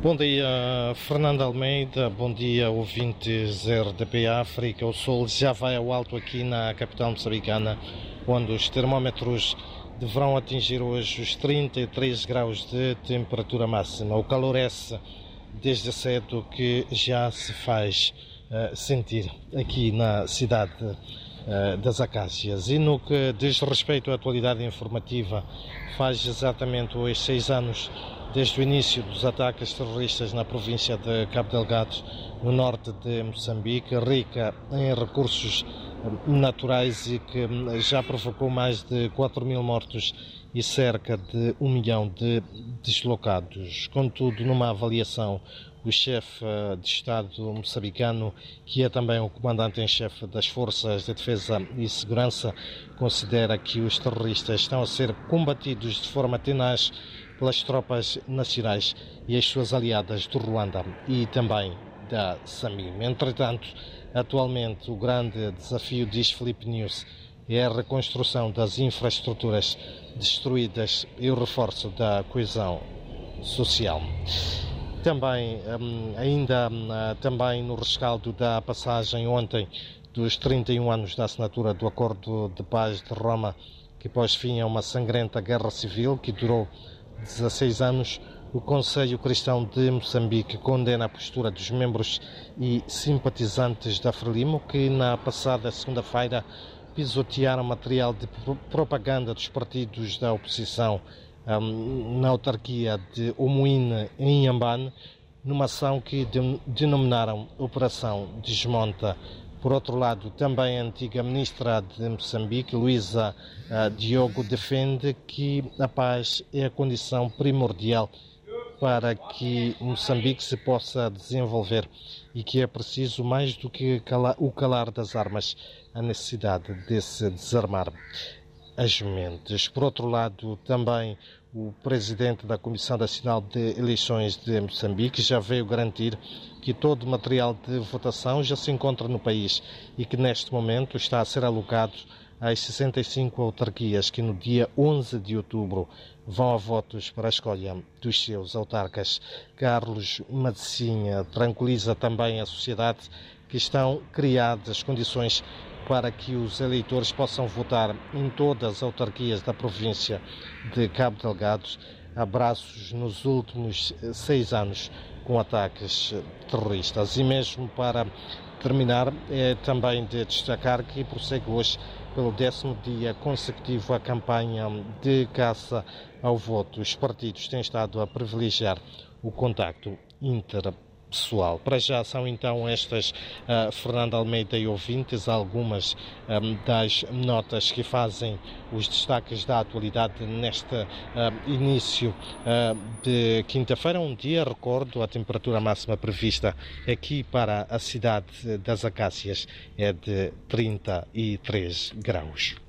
Bom dia, Fernando Almeida. Bom dia, ouvintes RDP África. O sol já vai ao alto aqui na capital moçambicana, onde os termómetros deverão atingir hoje os 33 graus de temperatura máxima. O calor é desde cedo que já se faz uh, sentir aqui na cidade das Acácias. E no que diz respeito à atualidade informativa, faz exatamente hoje seis anos desde o início dos ataques terroristas na província de Cabo Delgado, no norte de Moçambique, rica em recursos naturais e que já provocou mais de 4 mil mortos e cerca de um milhão de deslocados. Contudo, numa avaliação, o chefe de Estado moçambicano, que é também o comandante em chefe das Forças de Defesa e Segurança, considera que os terroristas estão a ser combatidos de forma tenaz pelas tropas nacionais e as suas aliadas do Ruanda e também da SAMIM. Entretanto, atualmente o grande desafio, diz Felipe News, é a reconstrução das infraestruturas destruídas e o reforço da coesão social. Também, hum, ainda hum, também no rescaldo da passagem ontem dos 31 anos da assinatura do Acordo de Paz de Roma, que pôs fim a uma sangrenta guerra civil que durou 16 anos, o Conselho Cristão de Moçambique condena a postura dos membros e simpatizantes da Frelimo que na passada segunda-feira pisotearam material de propaganda dos partidos da oposição um, na autarquia de Omuíne, em Inhambane, numa ação que denominaram Operação Desmonta. Por outro lado, também a antiga ministra de Moçambique, Luísa uh, Diogo, defende que a paz é a condição primordial para que Moçambique se possa desenvolver e que é preciso mais do que o calar das armas, a necessidade de se desarmar as mentes. Por outro lado, também o presidente da Comissão Nacional de Eleições de Moçambique já veio garantir que todo o material de votação já se encontra no país e que neste momento está a ser alocado às 65 autarquias que no dia 11 de outubro vão a votos para a escolha dos seus autarcas. Carlos Medicinha tranquiliza também a sociedade que estão criadas condições para que os eleitores possam votar em todas as autarquias da província de Cabo Delgado. Abraços nos últimos seis anos com ataques terroristas. E mesmo para terminar, é também de destacar que prossegue hoje pelo décimo dia consecutivo a campanha de caça ao voto. Os partidos têm estado a privilegiar o contacto inter pessoal. Para já são então estas, uh, Fernando Almeida e ouvintes, algumas um, das notas que fazem os destaques da atualidade neste uh, início uh, de quinta-feira, um dia, recordo, a temperatura máxima prevista aqui para a cidade das Acácias é de 33 graus.